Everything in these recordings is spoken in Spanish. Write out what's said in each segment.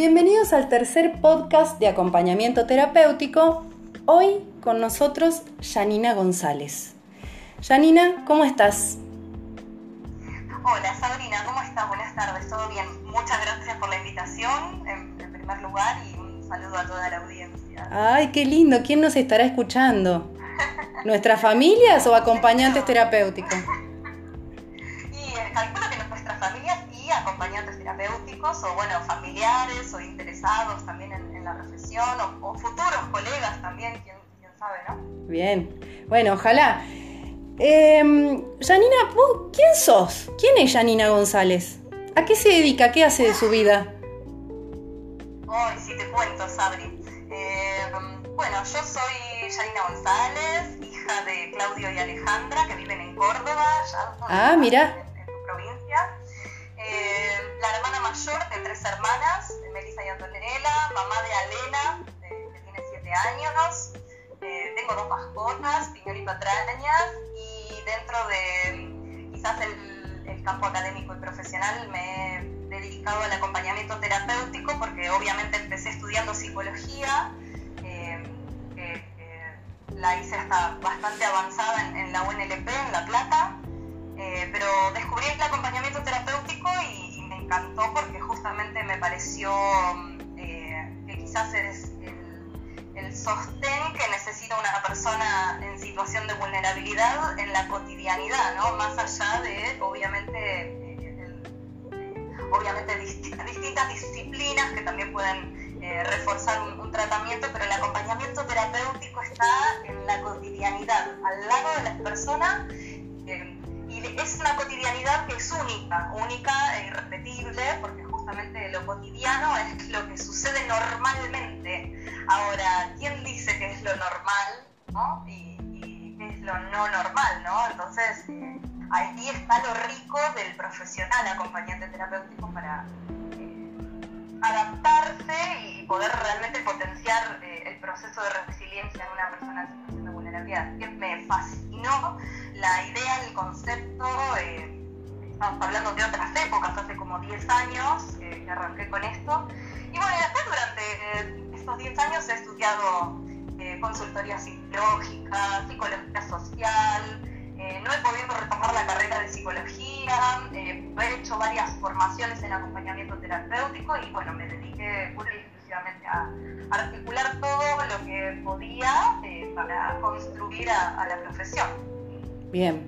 Bienvenidos al tercer podcast de acompañamiento terapéutico. Hoy con nosotros Janina González. Janina, ¿cómo estás? Hola Sabrina, ¿cómo estás? Buenas tardes, ¿todo bien? Muchas gracias por la invitación en, primer lugar y un saludo a toda la audiencia. Ay, qué lindo, ¿quién nos estará escuchando? ¿Nuestras familias o acompañantes terapéuticos? Y eh, calculo acompañantes terapéuticos o bueno, familiares o interesados también en, la profesión o, futuros colegas también, quién, sabe, ¿no? Bien, bueno, ojalá. Eh, Janina, quién sos? ¿Quién es Janina González? ¿A qué se dedica? ¿Qué hace de su vida? Ay, sí te cuento, Sabri. Em, bueno, yo soy Janina González, hija de Claudio y Alejandra, que viven en Córdoba, ya ah, mira. En, tu provincia. Em, la hermana mayor de tres hermanas, Melissa y Antonella, mamá de Alena, que tiene siete años. Eh, tengo dos mascotas, Piñón y Patrañas, y dentro de quizás el, el, campo académico y profesional me he dedicado al acompañamiento terapéutico porque obviamente empecé estudiando psicología, eh, la hice hasta bastante avanzada en, la UNLP, en La Plata, eh, pero descubrí el acompañamiento terapéutico y, y, me encantó porque justamente me pareció que quizás es el sostén que necesita una persona en situación de vulnerabilidad en la cotidianidad, ¿no? Más allá de, obviamente, eh, obviamente distintas disciplinas que también pueden eh, reforzar un, tratamiento, pero el acompañamiento terapéutico está en la cotidianidad, al lado de las personas. Es una cotidianidad que es única, única e irrepetible, porque justamente lo cotidiano es lo que sucede normalmente. Ahora, ¿quién dice que es lo normal ¿no? y, qué es lo no normal? ¿no? Entonces, ahí está lo rico del profesional acompañante terapéutico para eh, adaptarse y poder realmente potenciar eh, el proceso de resiliencia en una persona en situación de vulnerabilidad. Que me fascinó la idea, el concepto estamos hablando de otras épocas, hace como 10 años eh, que arranqué con esto. Y bueno, después durante eh, estos 10 años he estudiado eh, consultoría psicológica, psicología social, no he podido retomar la carrera de psicología, he hecho varias formaciones en acompañamiento terapéutico y bueno, me dediqué pura y exclusivamente a articular todo lo que podía para construir a la profesión. Bien.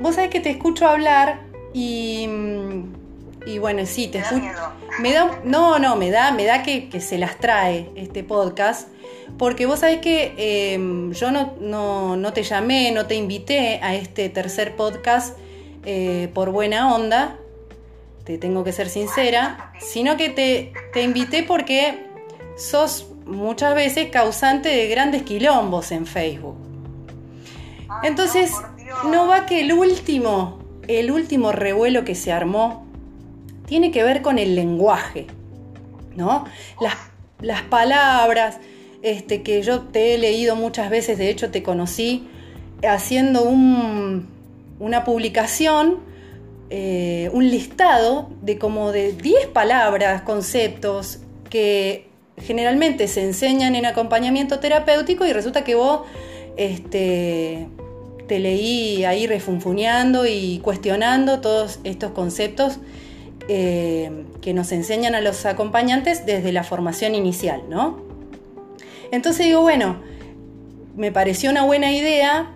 Vos sabés que te escucho hablar y, y bueno, sí, te escucho. Me da, no, no, me da, me da que, se las trae este podcast. Porque vos sabés que em, yo no, no, te llamé, no te invité a este tercer podcast eh, por buena onda, te tengo que ser sincera, sino que te, te invité porque sos muchas veces causante de grandes quilombos en Facebook. Entonces, no va que el último el último revuelo que se armó tiene que ver con el lenguaje, ¿no? Las, palabras este, que yo te he leído muchas veces, de hecho te conocí haciendo una publicación, eh, un listado de como de 10 palabras, conceptos que generalmente se enseñan en acompañamiento terapéutico y resulta que vos este, te leí ahí refunfuñando y cuestionando todos estos conceptos eh, que nos enseñan a los acompañantes desde la formación inicial, ¿no? Entonces digo, bueno, me pareció una buena idea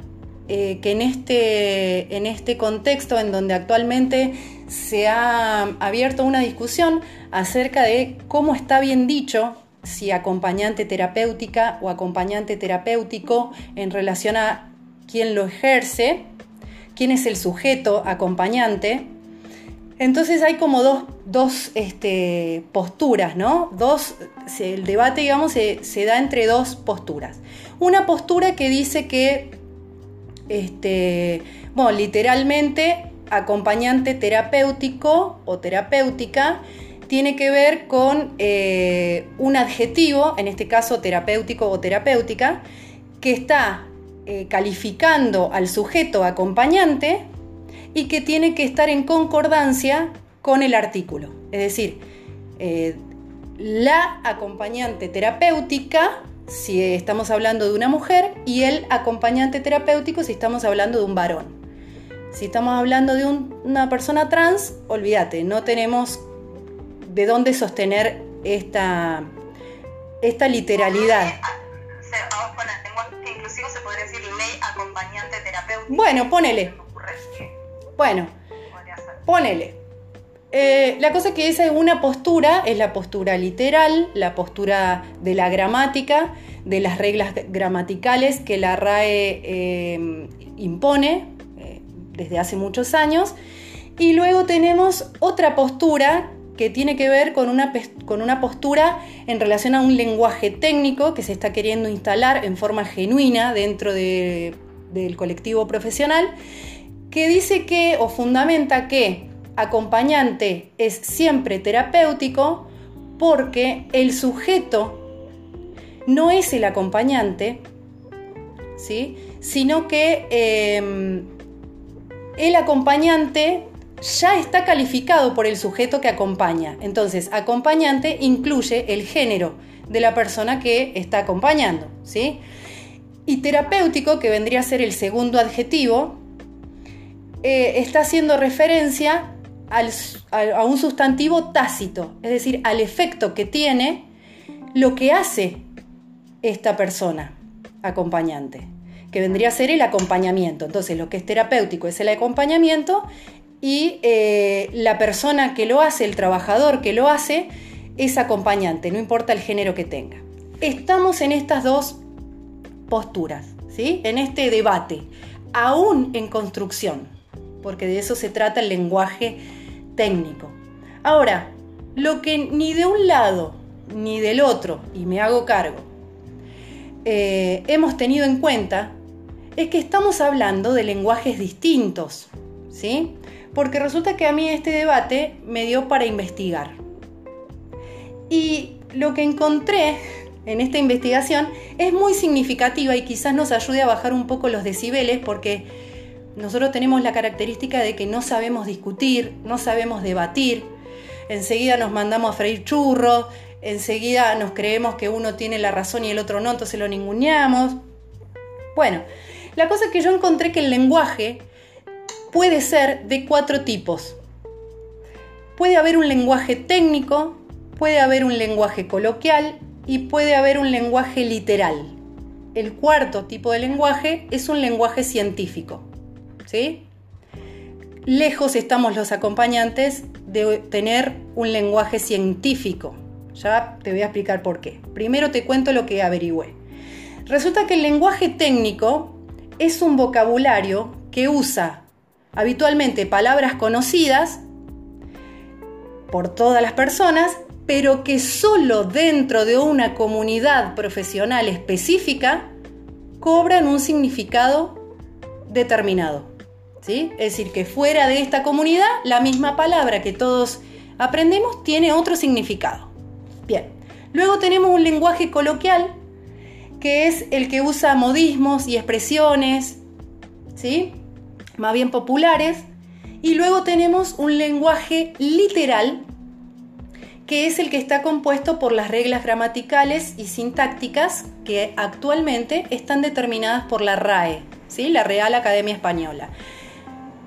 eh, que en este, en este contexto en donde actualmente se ha abierto una discusión acerca de cómo está bien dicho si acompañante terapéutica o acompañante terapéutico en relación a quién lo ejerce, quién es el sujeto acompañante. Entonces hay como dos, este, posturas, ¿no? Dos, el debate, digamos, se, da entre dos posturas. Una postura que dice que, este, bueno, literalmente, acompañante terapéutico o terapéutica tiene que ver con eh, un adjetivo, en este caso terapéutico o terapéutica, que está eh, calificando al sujeto acompañante y que tiene que estar en concordancia con el artículo. Es decir, eh, la acompañante terapéutica si estamos hablando de una mujer y el acompañante terapéutico si estamos hablando de un varón. Si estamos hablando de una persona trans, olvídate, no tenemos de dónde sostener esta, esta literalidad. Inclusive se podría decir ley acompañante terapéutico. Bueno, ponele. Bueno, ponele. Eh, la cosa que es una postura, es la postura literal, la postura de la gramática, de las reglas gramaticales que la RAE eh, impone eh, desde hace muchos años. Y luego tenemos otra postura que tiene que ver con una, con una postura en relación a un lenguaje técnico que se está queriendo instalar en forma genuina dentro del colectivo profesional, que dice que o fundamenta que acompañante es siempre terapéutico porque el sujeto no es el acompañante, ¿sí? sino que em, el acompañante ya está calificado por el sujeto que acompaña. Entonces, acompañante incluye el género de la persona que está acompañando. ¿sí? Y terapéutico, que vendría a ser el segundo adjetivo, eh, está haciendo referencia a un sustantivo tácito, es decir, al efecto que tiene lo que hace esta persona acompañante, que vendría a ser el acompañamiento. Entonces, lo que es terapéutico es el acompañamiento y eh, la persona que lo hace, el trabajador que lo hace, es acompañante, no importa el género que tenga. Estamos en estas dos posturas, ¿sí? en este debate, aún en construcción, porque de eso se trata el lenguaje técnico. Ahora, lo que ni de un lado ni del otro, y me hago cargo, eh, hemos tenido en cuenta es que estamos hablando de lenguajes distintos, ¿sí? Porque resulta que a mí este debate me dio para investigar. Y lo que encontré en esta investigación es muy significativa y quizás nos ayude a bajar un poco los decibeles porque nosotros tenemos la característica de que no sabemos discutir, no sabemos debatir, enseguida nos mandamos a freír churros, enseguida nos creemos que uno tiene la razón y el otro no, entonces lo ninguneamos. Bueno, la cosa es que yo encontré que el lenguaje puede ser de cuatro tipos. Puede haber un lenguaje técnico, puede haber un lenguaje coloquial y puede haber un lenguaje literal. El cuarto tipo de lenguaje es un lenguaje científico. ¿sí? Lejos estamos los acompañantes de tener un lenguaje científico. Ya te voy a explicar por qué. Primero te cuento lo que averigüé. Resulta que el lenguaje técnico es un vocabulario que usa habitualmente palabras conocidas por todas las personas, pero que solo dentro de una comunidad profesional específica cobran un significado determinado. Es decir, que fuera de esta comunidad, la misma palabra que todos aprendemos tiene otro significado. Bien, luego tenemos un lenguaje coloquial, que es el que usa modismos y expresiones, ¿sí? Más bien populares. Y luego tenemos un lenguaje literal, que es el que está compuesto por las reglas gramaticales y sintácticas que actualmente están determinadas por la RAE, ¿sí? la Real Academia Española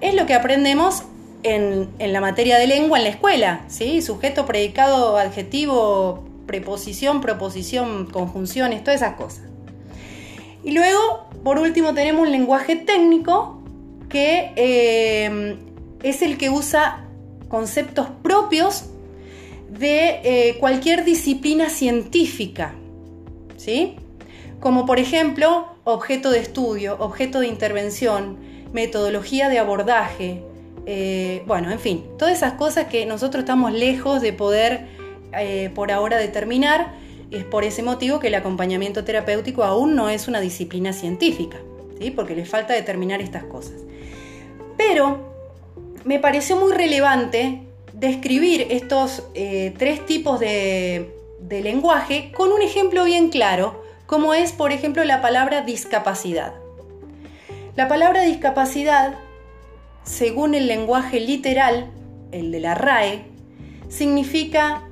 es lo que aprendemos en, la materia de lengua en la escuela, ¿sí? Sujeto, predicado, adjetivo, preposición, proposición, conjunciones, todas esas cosas. Y luego, por último, tenemos un lenguaje técnico que eh, es el que usa conceptos propios de eh, cualquier disciplina científica, ¿sí? Como por ejemplo, objeto de estudio, objeto de intervención, metodología de abordaje, eh, bueno, en fin, todas esas cosas que nosotros estamos lejos de poder eh, por ahora determinar. Es por ese motivo que el acompañamiento terapéutico aún no es una disciplina científica, ¿sí? porque le falta determinar estas cosas. Pero me pareció muy relevante describir estos eh, tres tipos de, lenguaje con un ejemplo bien claro, como es, por ejemplo, la palabra discapacidad. La palabra discapacidad, según el lenguaje literal, el de la RAE, significa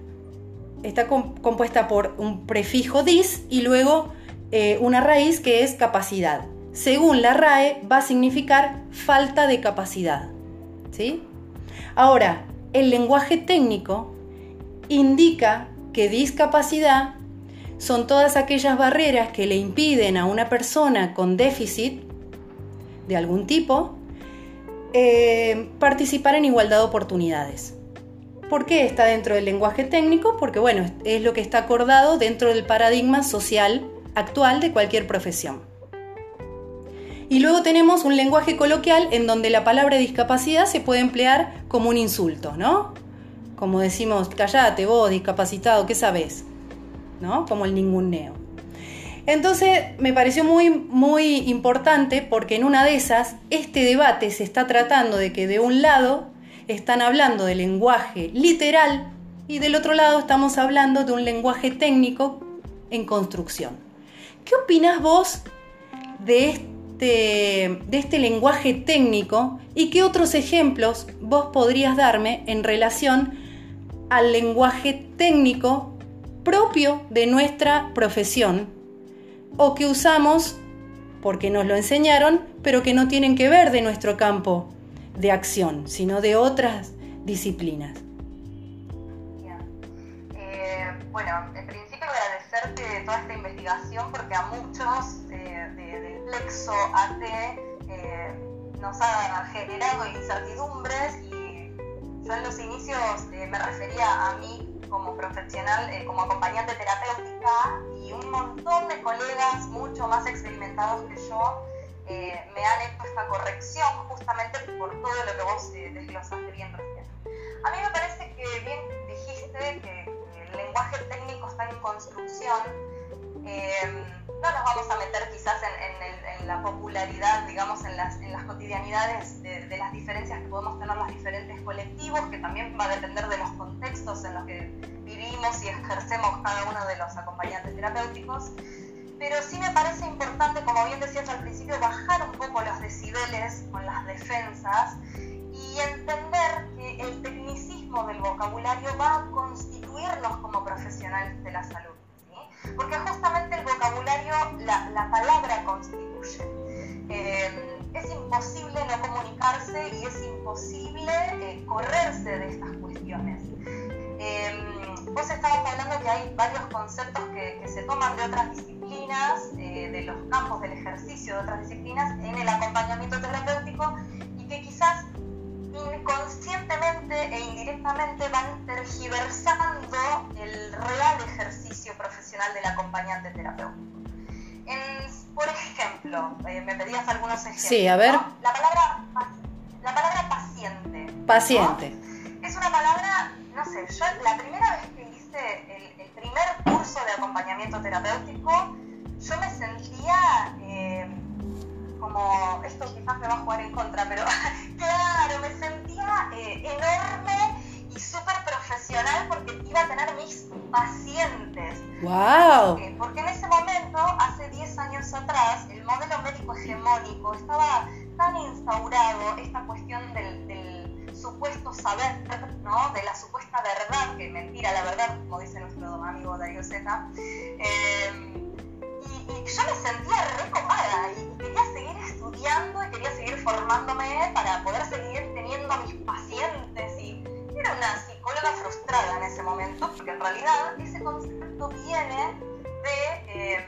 está compuesta por un prefijo dis y luego eh, una raíz que es capacidad. Según la RAE va a significar falta de capacidad. ¿sí? Ahora, el lenguaje técnico indica que discapacidad son todas aquellas barreras que le impiden a una persona con déficit de algún tipo eh, participar en igualdad de oportunidades. ¿Por qué está dentro del lenguaje técnico? Porque bueno, es lo que está acordado dentro del paradigma social actual de cualquier profesión. Y luego tenemos un lenguaje coloquial en donde la palabra discapacidad se puede emplear como un insulto, ¿no? Como decimos, callate vos, discapacitado, ¿qué sabes? ¿No? Como el ninguneo. Entonces me pareció muy, muy importante porque en una de esas este debate se está tratando de que de un lado están hablando de lenguaje literal y del otro lado estamos hablando de un lenguaje técnico en construcción. ¿Qué opinas vos de este, de este lenguaje técnico y qué otros ejemplos vos podrías darme en relación al lenguaje técnico propio de nuestra profesión o que usamos porque nos lo enseñaron, pero que no tienen que ver de nuestro campo de acción, sino de otras disciplinas. Eh, bueno, en principio agradecerte toda esta investigación porque a muchos eh, del plexo AT eh, nos ha generado incertidumbres y yo en los inicios me refería a mí como profesional, como acompañante terapéutica un montón de colegas mucho más experimentados que yo eh, me han hecho esta corrección justamente por todo lo que vos eh, desglosaste bien recién. A mí me parece que bien dijiste que, el lenguaje técnico está en construcción. Eh, no nos vamos a meter quizás en, la popularidad, digamos, en las, en las cotidianidades de, de, las diferencias que podemos tener los diferentes colectivos, que también va a depender de los contextos en los que vivimos y ejercemos cada uno de los acompañantes terapéuticos. Pero sí me parece importante, como bien decías al principio, bajar un poco los decibeles con las defensas y entender que el tecnicismo del vocabulario va a constituirnos como profesionales de la salud. Porque justamente el vocabulario, la, la palabra constituye. Eh, es imposible no comunicarse y es imposible eh, correrse de estas cuestiones. Eh, vos estabas hablando que hay varios conceptos que, se toman de otras disciplinas, eh, de los campos del ejercicio de otras disciplinas, en el acompañamiento terapéutico y que quizás inconscientemente e indirectamente van tergiversando el real ejercicio profesional del acompañante terapéutico. Ejemplo, eh, me pedías algunos ejemplos. Sí, a ver. La, palabra, la palabra paciente. Paciente. Es una palabra, no sé, yo la primera vez que el, primer curso de acompañamiento terapéutico, yo me sentía eh, como, esto quizás me va a jugar en contra, pero claro, me sentía eh, enorme y súper profesional porque iba a tener mis pacientes. ¡Wow! porque en ese momento, hace 10 años atrás, el modelo médico hegemónico estaba tan instaurado, esta cuestión del supuesto saber, ¿no? de la supuesta verdad, que mentira la verdad, como dice nuestro amigo Darío Zeta. Eh, y, yo me sentía recopada y quería seguir estudiando y quería seguir formándome para poder seguir teniendo a mis pacientes. Y era una psicóloga frustrada en ese momento, porque en realidad ese concepto viene de. Eh,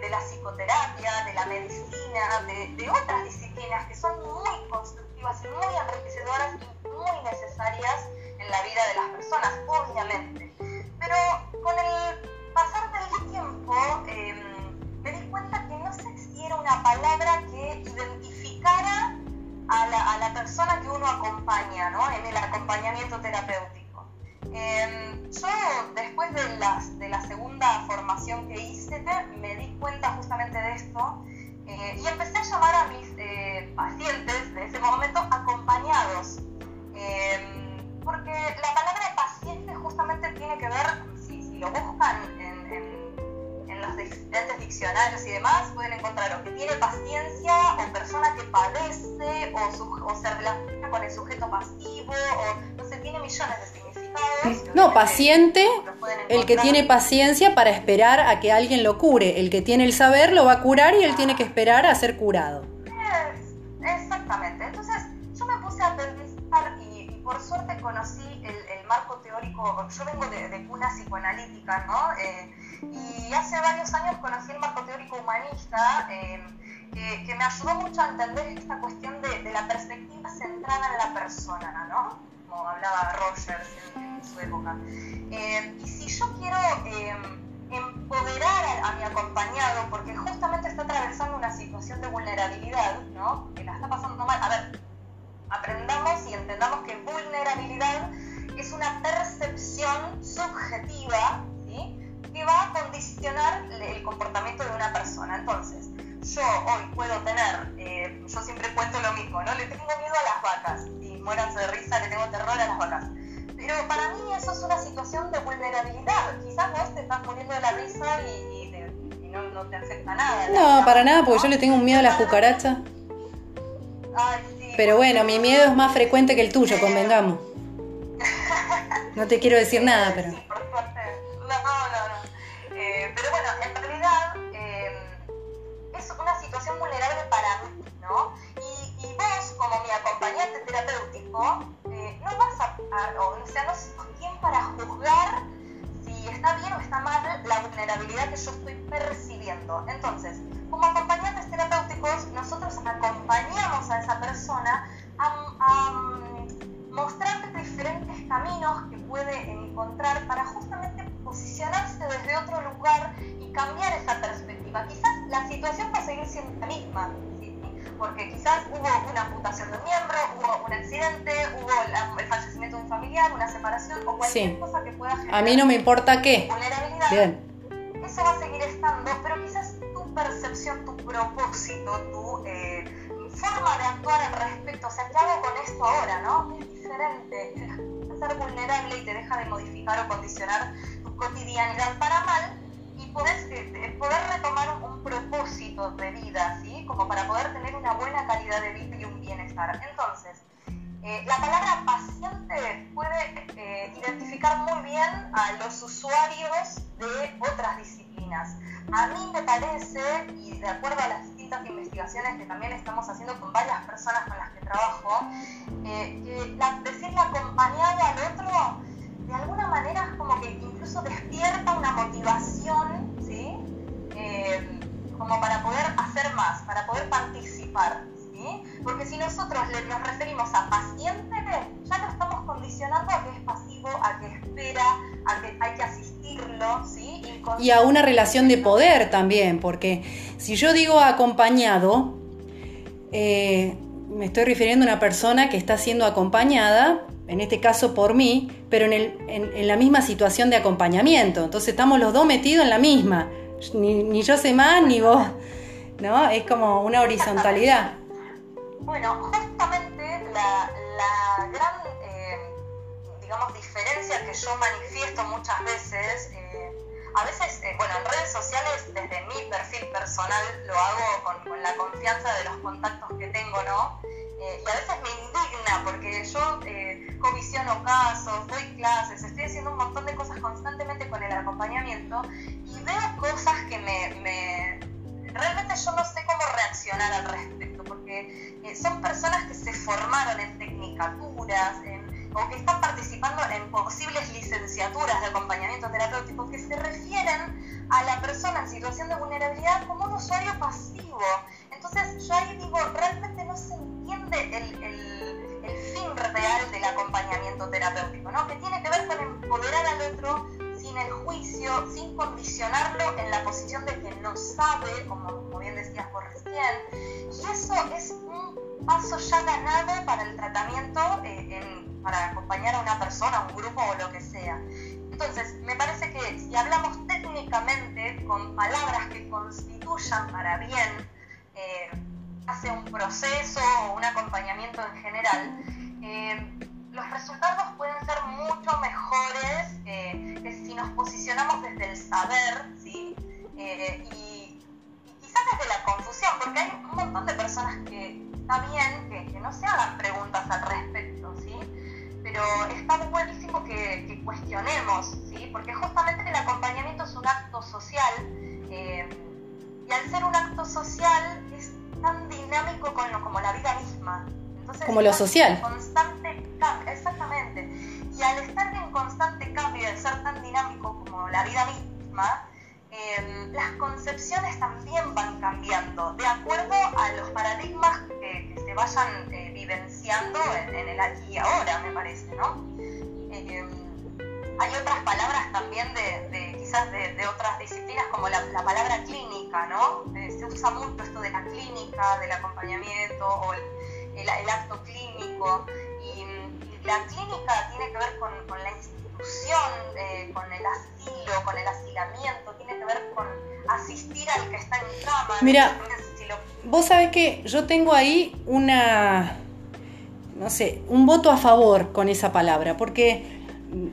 de, la psicoterapia, de la medicina, de, otras disciplinas que son muy constructivas y muy enriquecedoras y muy necesarias en la vida de las personas, obviamente. Pero con el acompaña ¿no? en el acompañamiento terapéutico. Em, yo después de, las, de la segunda formación que hice me di cuenta justamente de esto eh, y empecé a llamar a mis eh, pacientes de ese momento acompañados. Em, porque la palabra paciente justamente tiene que ver, si, si lo buscan en, en, en, los diferentes diccionarios y demás, pueden encontrar o que tiene paciencia o persona que padece o, su, o se relaciona con el sujeto pasivo o no sé, tiene millones de significados. No, paciente el que tiene paciencia para esperar a que alguien lo cure. El que tiene el saber lo va a curar y él tiene que esperar a ser curado. exactamente. Entonces, yo me puse a pensar y, por suerte conocí el, marco teórico. Yo vengo de, cuna psicoanalítica, ¿no? Eh, y hace varios años conocí el marco teórico humanista. Eh, que, me ayudó mucho a entender esta cuestión de, la perspectiva centrada en la persona, ¿no? Como hablaba Rogers en, su época. Eh, y si yo quiero eh, empoderar a, mi acompañado, porque justamente está atravesando una situación de vulnerabilidad, ¿no? Que la está pasando mal. A ver, aprendamos y entendamos que vulnerabilidad es una percepción subjetiva. Que va a condicionar el comportamiento de una persona. Entonces, yo hoy puedo tener, eh, yo siempre cuento lo mismo, ¿no? Le tengo miedo a las vacas y muéranse de risa, le tengo terror a las vacas. Pero para mí eso es una situación de vulnerabilidad. Quizás vos te estás muriendo de la risa y, no, te afecta nada. No, para nada, porque yo le tengo un miedo a las cucarachas. Ay, sí, Pero bueno, mi miedo es más frecuente que el tuyo, convengamos. No te quiero decir nada, pero... eh, no vas a, o, sea, no sos quién para juzgar si está bien o está mal la vulnerabilidad que yo estoy percibiendo. Entonces, como acompañantes terapéuticos, nosotros acompañamos a esa persona a, a mm, diferentes caminos que puede encontrar para justamente posicionarse desde otro lugar y cambiar esa perspectiva. Quizás la situación va a seguir siendo la misma, porque quizás hubo una amputación de miembro, un accidente, hubo el fallecimiento de un familiar, una separación o cualquier cosa que pueda generar. A mí no me importa qué. Vulnerabilidad. Bien. Eso va a seguir estando, pero quizás tu percepción, tu propósito, tu eh, forma de actuar al respecto, o sea, ¿qué hago con esto ahora, no? Es diferente. Ser vulnerable y te deja de modificar o condicionar tu cotidianidad para mal y puedes eh, poder retomar un, propósito de vida, ¿sí? Como para poder tener una buena calidad de vida y un bienestar. Entonces, eh, la palabra paciente puede eh, identificar muy bien a los usuarios de otras disciplinas. A mí me parece, y de acuerdo a las distintas investigaciones que también estamos haciendo con varias personas con las que trabajo, que la, decirle acompañado al otro de alguna manera es como que incluso despierta una motivación, ¿sí? Eh, como para poder hacer más, para poder participar. Porque si nosotros nos referimos a paciente, ya lo estamos condicionando a que es pasivo, a que espera, a que hay que asistirlo, ¿sí? Y a una relación de poder también, porque si yo digo acompañado, eh, me estoy refiriendo a una persona que está siendo acompañada en este caso por mí, pero en, el, en, la misma situación de acompañamiento. Entonces estamos los dos metidos en la misma. Ni, yo sé más, ni vos. ¿No? Es como una horizontalidad. Bueno, justamente la, la gran, eh, digamos, diferencia que yo manifiesto muchas veces, eh, a veces, eh, bueno, en redes sociales, desde mi perfil personal, lo hago con, con la confianza de los contactos que tengo, ¿no? Y a veces me indigna porque yo comisiono casos, doy clases, estoy haciendo un montón de cosas constantemente con el acompañamiento y veo cosas que me, realmente yo no sé cómo reaccionar al respecto porque eh, son personas que se formaron en tecnicaturas o que están participando en posibles licenciaturas de acompañamiento terapéutico que se refieren a la persona en situación de vulnerabilidad como un usuario pasivo. Entonces yo ahí digo, realmente no se entiende el, el, el, fin real del acompañamiento terapéutico, ¿no? que tiene que ver con empoderar al otro el juicio, sin condicionarlo en la posición de que no sabe, como, bien decías por recién. Y eso es un paso ya ganado para el tratamiento, eh, para acompañar a una persona, un grupo o lo que sea. Entonces, me parece que si hablamos técnicamente con palabras que constituyan para bien eh, hace un proceso o un acompañamiento en general, eh, los resultados pueden ser mucho mejores que si nos posicionamos desde el saber, ¿sí? Eh, y, quizás desde la confusión, porque hay un montón de personas que está bien que, no se hagan preguntas al respecto, ¿sí? Pero está buenísimo que, cuestionemos, ¿sí? Porque justamente el acompañamiento es un acto social eh, y al ser un acto social es tan dinámico como la vida misma como lo social. Constante cambio, exactamente. Y al estar en constante cambio y al ser tan dinámico como la vida misma, em, las concepciones también van cambiando de acuerdo a los paradigmas que, se vayan eh, vivenciando en, el aquí y ahora, me parece, ¿no? Em, hay otras palabras también de, quizás de, otras disciplinas como la, palabra clínica, ¿no? Eh, se usa mucho esto de la clínica, del acompañamiento o el, acto clínico y, la clínica tiene que ver con, la institución, eh, con el asilo, con el asilamiento, tiene que ver con asistir al que está en cama. Mira, vos sabés que yo tengo ahí una, no sé, un voto a favor con esa palabra, porque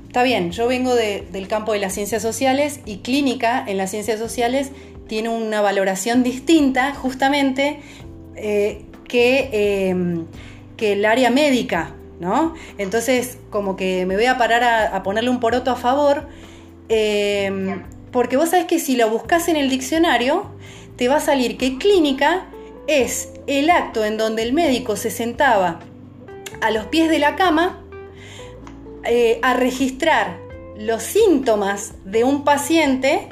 está bien, yo vengo del campo de las ciencias sociales y clínica en las ciencias sociales tiene una valoración distinta justamente eh, que, em, que, el área médica, ¿no? Entonces, como que me voy a parar a, ponerle un poroto a favor, em, porque vos sabés que si lo buscas en el diccionario, te va a salir que clínica es el acto en donde el médico se sentaba a los pies de la cama eh, a registrar los síntomas de un paciente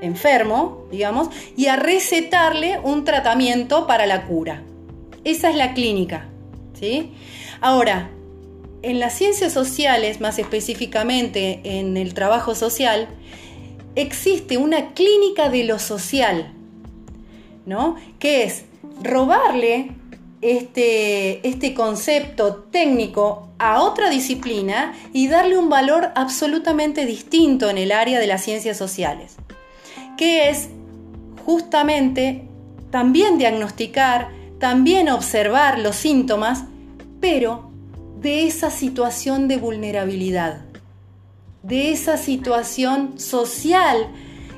enfermo, digamos, y a recetarle un tratamiento para la cura. Esa es la clínica. ¿sí? Ahora, en las ciencias sociales, más específicamente en el trabajo social, existe una clínica de lo social, ¿no? Que es robarle este, este concepto técnico a otra disciplina y darle un valor absolutamente distinto en el área de las ciencias sociales, que es justamente también diagnosticar, también observar los síntomas, pero de esa situación de vulnerabilidad, de esa situación social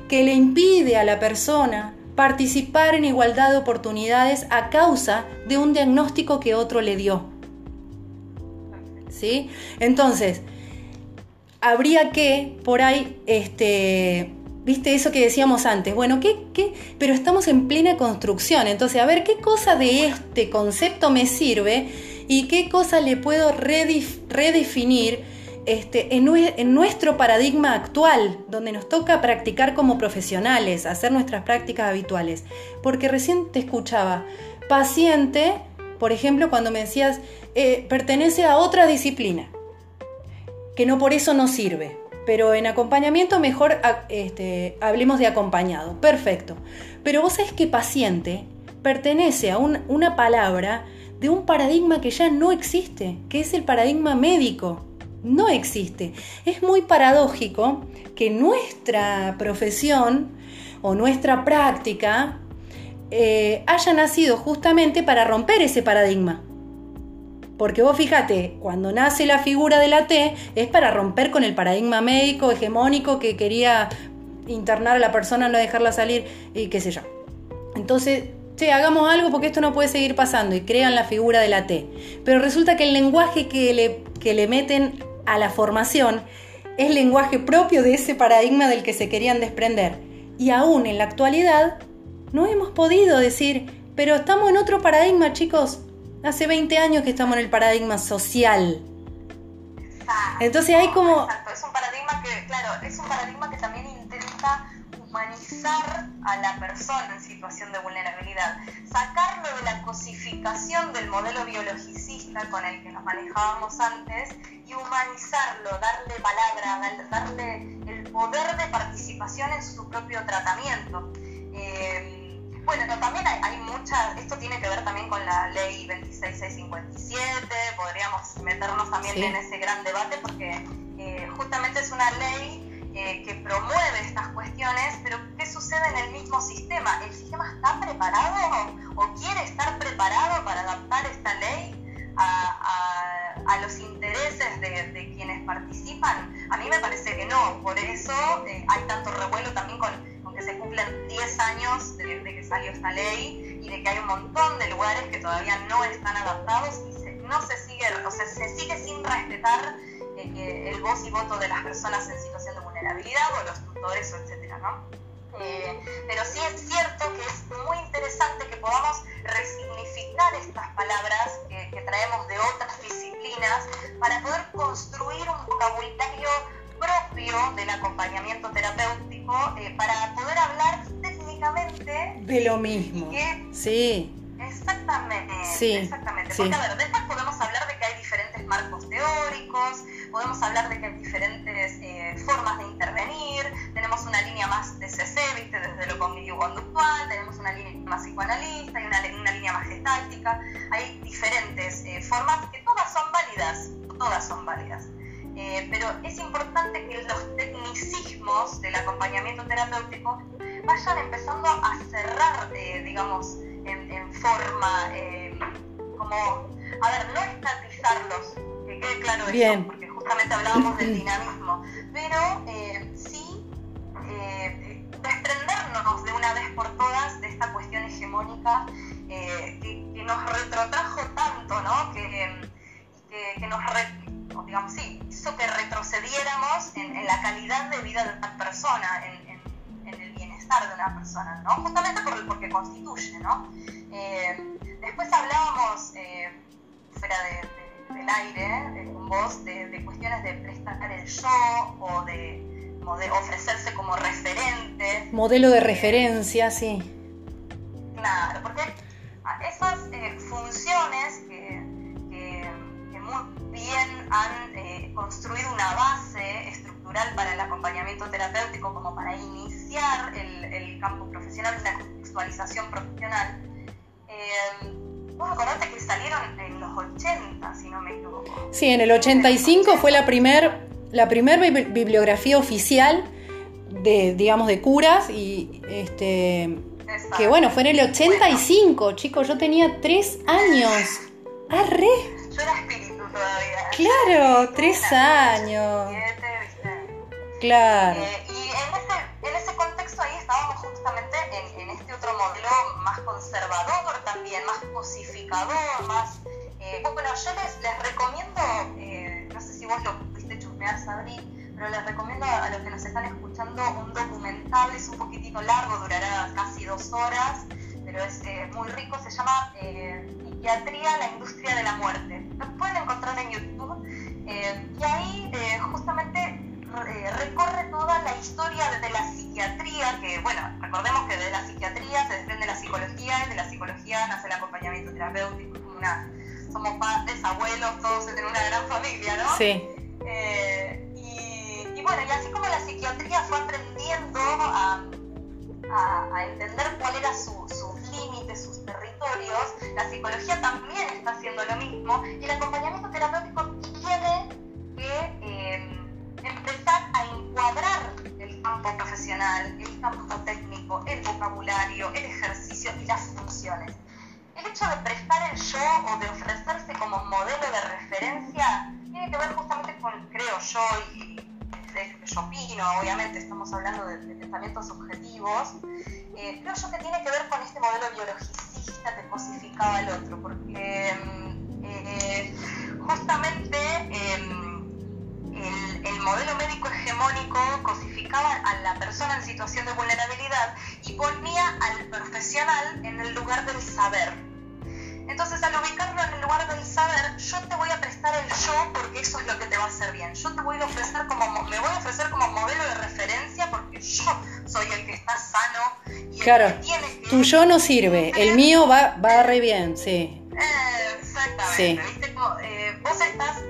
que le impide a la persona participar en igualdad de oportunidades a causa de un diagnóstico que otro le dio. ¿Sí? Entonces, habría que por ahí, este, viste eso que decíamos antes, bueno, ¿qué, qué? Pero estamos en plena construcción, entonces, a ver, ¿qué cosa de este concepto me sirve y qué cosa le puedo redefinir? Este, en, nuestro paradigma actual, donde nos toca practicar como profesionales, hacer nuestras prácticas habituales. Porque recién te escuchaba, paciente, por ejemplo, cuando me decías, eh, pertenece a otra disciplina, que no por eso no sirve. Pero en acompañamiento mejor este, hablemos de acompañado. Perfecto. Pero vos sabés que paciente pertenece a una palabra de un paradigma que ya no existe, que es el paradigma médico no existe. Es muy paradójico que nuestra profesión o nuestra práctica eh, haya nacido justamente para romper ese paradigma. Porque vos fíjate, cuando nace la figura de la T es para romper con el paradigma médico hegemónico que quería internar a la persona, no dejarla salir y qué sé yo. Entonces, che, hagamos algo porque esto no puede seguir pasando y crean la figura de la T. Pero resulta que el lenguaje que le, que le meten a la formación es lenguaje propio de ese paradigma del que se querían desprender. Y aún en la actualidad no hemos podido decir, pero estamos en otro paradigma, chicos. Hace 20 años que estamos en el paradigma social. Entonces hay como... Es un paradigma que, claro, es un paradigma que también intenta humanizar a la persona en situación de vulnerabilidad, sacarlo de la cosificación del modelo biologicista con el que nos manejábamos antes y humanizarlo, darle palabra, darle el poder de participación en su propio tratamiento. Eh, bueno, también hay, hay muchas, esto tiene que ver también con la ley 26657, podríamos meternos también en ese gran debate porque eh, justamente es una ley eh, que promueve estas cuestiones, pero ¿qué sucede en el mismo sistema? ¿El sistema está preparado o quiere estar preparado para adaptar esta ley a, a, los intereses de, de, quienes participan? A mí me parece que no, por eso eh, hay tanto revuelo también con, se cumplen 10 años de, de, que salió esta ley y de que hay un montón de lugares que todavía no están adaptados y se, no se sigue, o sea, se sigue sin respetar eh, el voz y voto de las personas en situación de vulnerabilidad o los tutores o etcétera, ¿no? Eh, pero sí es cierto que es muy interesante que podamos resignificar estas palabras que, traemos de otras disciplinas para poder construir un vocabulario propio del acompañamiento lo mismo. sí. Exactamente. Sí. Exactamente. Porque, a ver, después podemos hablar de que hay diferentes marcos teóricos, podemos hablar de que hay diferentes eh, formas de intervenir, tenemos una línea más de CC, ¿viste? desde lo cognitivo-conductual, tenemos una línea más psicoanalista y una, una línea más gestáltica, hay diferentes eh, formas que todas son válidas, todas son válidas. Eh, pero es importante que los tecnicismos del acompañamiento terapéutico vayan empezando a cerrar, digamos, en, en forma, como, a ver, no estatizarlos, que quede claro eso, porque justamente hablábamos del dinamismo, pero eh, sí eh, desprendernos de una vez por todas de esta cuestión hegemónica eh, que, nos retrotrajo tanto, ¿no? que, que, nos, digamos, sí, hizo que retrocediéramos en, la calidad de vida de una persona, en, bienestar de una persona, ¿no? justamente por, porque constituye. ¿no? después hablábamos, fuera de del aire eh, con vos de, cuestiones de prestar el yo o de, ofrecerse como referente. Modelo de referencia, sí. Claro, porque esas eh, funciones que, muy bien han eh, construido una base estructural para el acompañamiento terapéutico como para iniciar el, el campo profesional, la contextualización profesional, Vos acordate que salieron en los 80, si no me equivoco. Sí, en el 85 fue la primer, la primer bibliografía oficial de, digamos, de curas y este... Que bueno, fue en el 85, chicos, yo tenía tres años. ¡Arre! Yo era espíritu todavía. Claro, tres años. Claro. Eh, y en ese, en ese contexto ahí estábamos justamente en, este otro modelo más conservador también, más cosificador, más... Eh, bueno, yo les, les recomiendo, eh, no sé si vos lo pudiste chusmear, Sabri, pero les recomiendo a los que nos están escuchando un documental, es un poquitito largo, durará casi dos horas, pero es muy rico, se llama Psiquiatría, la industria de la muerte. Lo pueden encontrar en YouTube y ahí justamente recorre toda la historia de la psiquiatría, que bueno, recordemos que de la psiquiatría se desprende la psicología y de la psicología nace el acompañamiento terapéutico, una, somos padres, abuelos, todos en una gran familia, ¿no? Sí. Eh, y, bueno, y así como la psiquiatría fue aprendiendo a, a, entender cuál era su, sus límites, sus territorios, la psicología también está haciendo lo mismo y el acompañamiento terapéutico tiene que... Eh, empezar a encuadrar el campo profesional, el campo técnico, el vocabulario, el ejercicio y las funciones. El hecho de prestar el yo o de ofrecerse como modelo de referencia tiene que ver justamente con, creo yo, y de que yo opino, obviamente estamos hablando de, pensamientos objetivos, eh, creo yo que tiene que ver con este modelo biologicista que cosificaba al otro, porque mm, eh, justamente modelo médico hegemónico cosificaba a la persona en situación de vulnerabilidad y ponía al profesional en el lugar del saber. Entonces, al ubicarlo en el lugar del saber, yo te voy a prestar el yo porque eso es lo que te va a hacer bien. Yo te voy a ofrecer como, me voy a ofrecer como modelo de referencia porque yo soy el que está sano y claro, el que tiene que tu yo no sirve, el mío va, va re bien, sí. exactamente, ¿viste? Eh, vos estás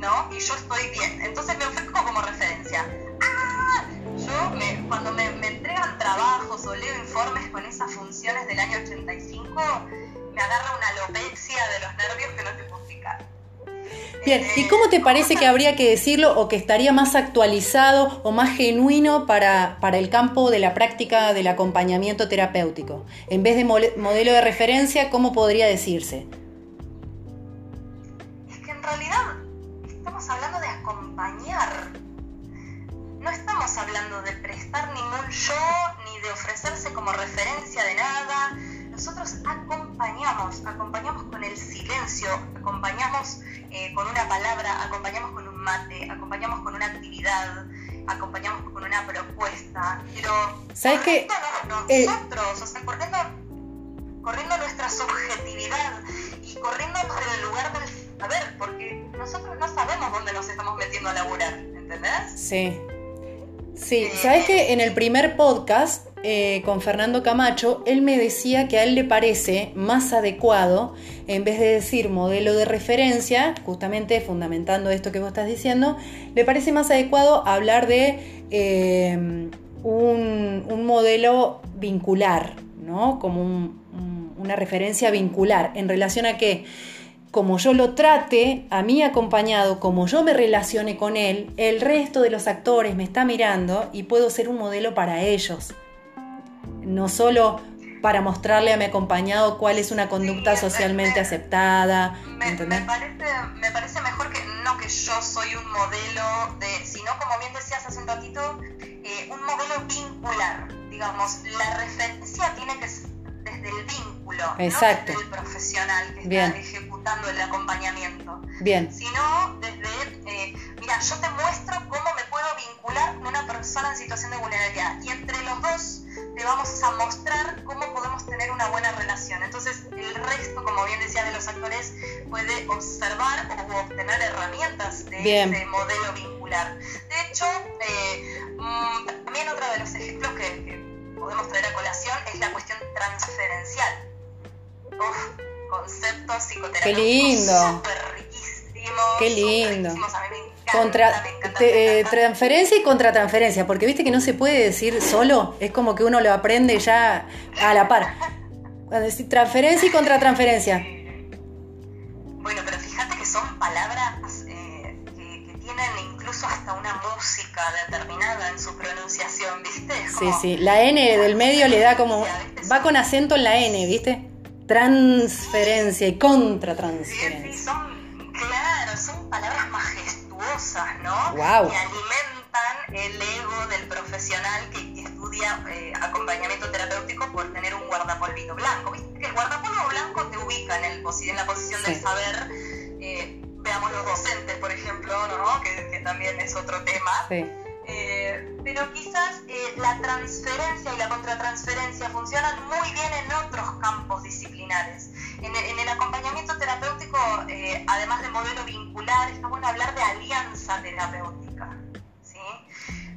¿no? Y yo estoy bien. Entonces me ofrezco como referencia. ¡Ah! Yo, me, cuando me, me, entregan trabajos o leo informes con esas funciones del año 85, me agarra una alopecia de los nervios que no te puedo explicar. Bien, ¿y cómo te parece que habría que decirlo o que estaría más actualizado o más genuino para, para el campo de la práctica del acompañamiento terapéutico? En vez de modelo de referencia, ¿cómo podría decirse? Es que en realidad hablando de acompañar. No estamos hablando de prestar ningún yo ni de ofrecerse como referencia de nada. Nosotros acompañamos, acompañamos con el silencio, acompañamos eh, con una palabra, acompañamos con un mate, acompañamos con una actividad. acompañamos con una propuesta, pero ¿sabes qué? Eh, nosotros, o sea, corriendo, corriendo nuestra subjetividad y corriéndonos del lugar del saber, porque nosotros no sabemos dónde nos estamos metiendo a laburar, ¿entendés? Sí. Sí, ¿sabes que en el primer podcast eh, con Fernando Camacho, él me decía que a él le parece más adecuado, en vez de decir modelo de referencia, justamente fundamentando esto que vos estás diciendo, le parece más adecuado hablar de eh, un, modelo vincular, ¿no? Como una referencia vincular, en relación a que como yo lo trate a mí acompañado, como yo me relacione con él, el resto de los actores me está mirando y puedo ser un modelo para ellos. No solo para mostrarle a mi acompañado cuál es una conducta socialmente aceptada. Me, parece, mejor que no que yo soy un modelo de, sino como bien decías hace un ratito, eh, un modelo vincular. Digamos, la referencia tiene que ser desde el vínculo, Exacto. no desde el profesional que está ejecutando el acompañamiento. Bien. Sino desde, eh, mira, yo te muestro cómo me puedo vincular con una persona en situación de vulnerabilidad. Y entre los dos te vamos a mostrar cómo podemos tener una buena relación. Entonces, el resto, como bien decía de los actores, puede observar o obtener herramientas de ese modelo vincular. De hecho, eh, mm, también otro de los ejemplos que podemos traer a colación es la cuestión transferencial. Uf, conceptos psicoterapéuticos Qué lindo. riquísimos. Qué lindo. A mí me encanta, contra, eh, transferencia y contratransferencia, porque viste que no se puede decir solo, es como que uno lo aprende ya a la par. Decir transferencia y contratransferencia. Bueno, pero fíjate que son palabras eh, que, tienen incluso hasta una música determinada en su pronunciación, ¿viste? sí, sí, la N del medio le da como... Va con acento en la N, ¿viste? Transferencia y contratransferencia. Sí, sí, son, claro, son palabras majestuosas, ¿no? Wow. Que alimentan el ego del profesional que estudia eh, acompañamiento terapéutico por tener un guardapolvito blanco. ¿Viste que el guardapolvo blanco te ubica en, el, en la posición del saber? Eh, veamos los docentes, por ejemplo, ¿no? que, que también es otro tema. Sí. Eh, pero quizás eh, la transferencia y la contratransferencia funcionan muy bien en otros campos disciplinares. En el, acompañamiento terapéutico, eh, además de modelo vincular, está bueno hablar de alianza terapéutica. ¿sí?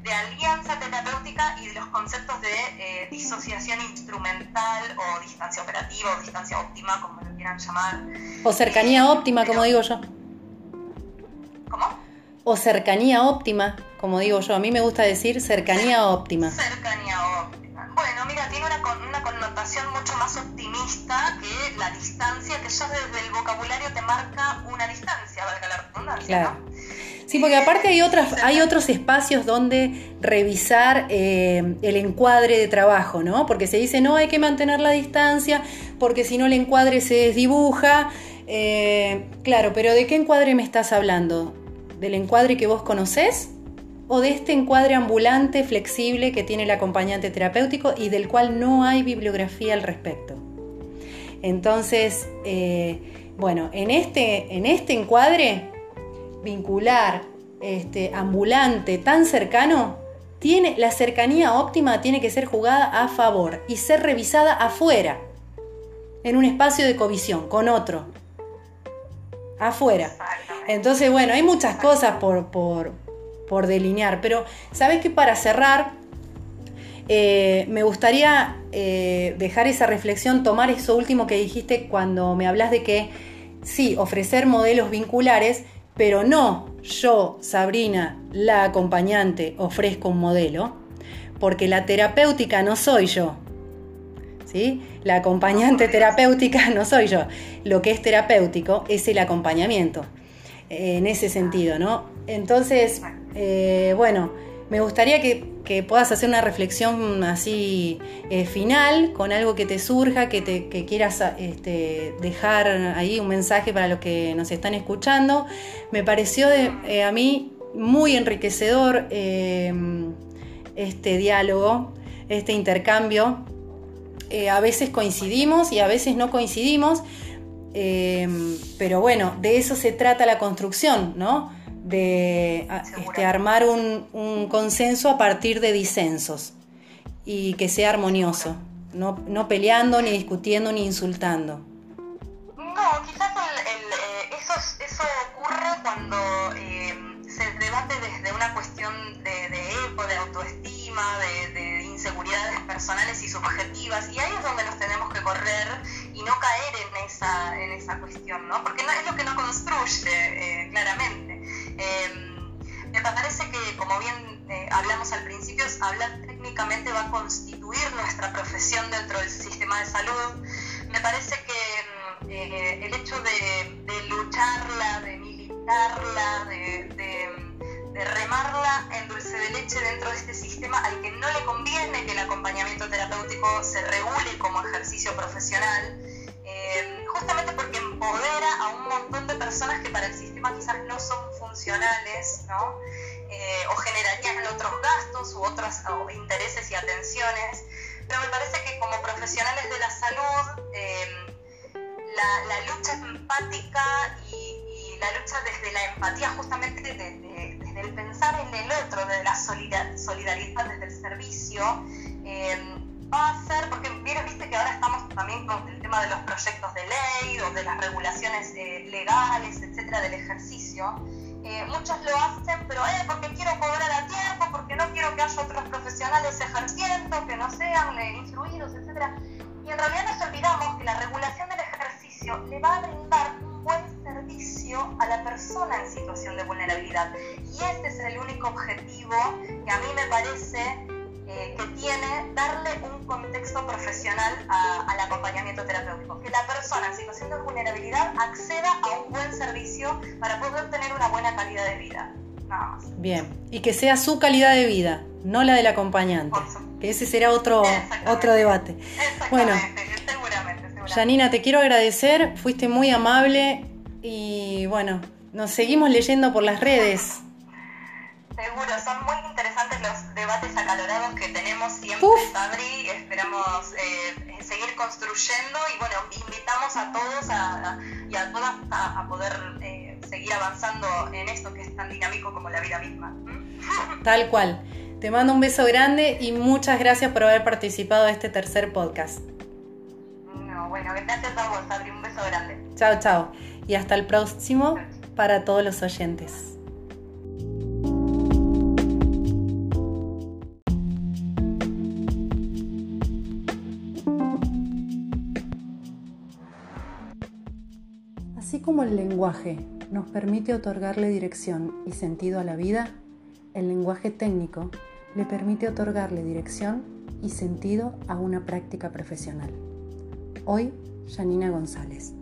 De alianza terapéutica y de los conceptos de disociación instrumental o distancia operativa o distancia óptima, como lo quieran llamar. O cercanía óptima, como digo yo. ¿Cómo? O cercanía óptima, como digo yo. A mí me gusta decir cercanía óptima. Cercanía óptima. Bueno, mira, tiene una, una connotación mucho más optimista que la distancia, que ya desde el vocabulario te marca una distancia, valga la redundancia. Claro. Sí, porque aparte hay, otras, hay otros espacios donde revisar eh, el encuadre de trabajo, ¿no? Porque se dice, no, hay que mantener la distancia, porque si no el encuadre se desdibuja. Eh, claro, pero ¿de qué encuadre me estás hablando? ¿Del encuadre que vos conocés? ¿O de este encuadre ambulante, flexible que tiene el acompañante terapéutico y del cual no hay bibliografía al respecto? Entonces, eh, bueno, en este, en este encuadre vincular, este, ambulante, tan cercano, tiene, la cercanía óptima tiene que ser jugada a favor y ser revisada afuera, en un espacio de covisión, con otro, afuera. Entonces, bueno, hay muchas cosas por, por, delinear, pero sabes que para cerrar, eh, me gustaría eh, dejar esa reflexión, tomar eso último que dijiste cuando me hablas de que sí, ofrecer modelos vinculares, pero no yo, Sabrina, la acompañante, ofrezco un modelo, porque la terapéutica no soy yo. ¿Sí? La acompañante terapéutica no soy yo. Lo que es terapéutico es el acompañamiento en ese sentido, ¿no? Entonces, eh, bueno, me gustaría que, puedas hacer una reflexión así eh, final con algo que te surja, que, te, quieras este, dejar ahí un mensaje para los que nos están escuchando. Me pareció eh, a mí muy enriquecedor este diálogo, este intercambio. a veces coincidimos y a veces no coincidimos, Em, pero bueno, de eso se trata la construcción, ¿no? De este, armar un, consenso a partir de disensos y que sea armonioso, no, no peleando, ni discutiendo, ni insultando. No, quizás eh, eso, eso, ocurre cuando eh, se debate desde una cuestión de, de ego, de autoestima, de, de, inseguridades personales y subjetivas, y ahí es donde nos tenemos que correr y no caer en esa, en esa cuestión, ¿no? Porque no, es lo que nos construye, eh, claramente. Me parece que, como bien hablamos al principio, hablar técnicamente va a constituir nuestra profesión dentro del sistema de salud. Me parece que eh, el hecho de, lucharla, de militarla, de, remarla en dulce de leche dentro de este sistema al que no le conviene que el acompañamiento terapéutico se regule como ejercicio profesional, eh, justamente porque empodera a un montón de personas que para el sistema quizás no son funcionales, ¿no? Eh, o generarían otros gastos u otros intereses y atenciones, pero me parece que como profesionales de la salud, la, lucha empática y, la lucha desde la empatía, justamente desde el pensar en el otro, desde la solidaridad, desde el servicio, eh, va a ser, porque viste que ahora estamos también con el tema de los proyectos de ley o de las regulaciones eh, legales, etcétera, del ejercicio. Eh, muchos lo hacen, pero eh, porque quiero cobrar a tiempo, porque no quiero que haya otros profesionales ejerciendo, que no sean instruidos, etcétera. Y en realidad nos olvidamos que la regulación del le va a brindar un buen servicio a la persona en situación de vulnerabilidad. Y este es el único objetivo que a mí me parece eh, que tiene darle un contexto profesional al acompañamiento terapéutico. Que la persona en situación de vulnerabilidad acceda a un buen servicio para poder tener una buena calidad de vida. Nada más. Bien, y que sea su calidad de vida, no la del acompañante. Que ese será otro, otro debate. Bueno, Janina, te quiero agradecer, fuiste muy amable y bueno, nos seguimos leyendo por las redes. Seguro, son muy siempre, Sabri. Esperamos eh, seguir construyendo y bueno, invitamos a todos y a todas a, poder eh, seguir avanzando en esto que es tan dinámico como la vida misma. Tal cual. Te mando un beso grande y muchas gracias por haber participado de este tercer podcast. Bueno, gracias a vos, Adri. Un beso grande. Chao, chao. Y hasta el próximo para todos los oyentes. como el lenguaje nos permite otorgarle dirección y sentido a la vida, el lenguaje técnico le permite otorgarle dirección y sentido a una práctica profesional. Hoy, Janina González.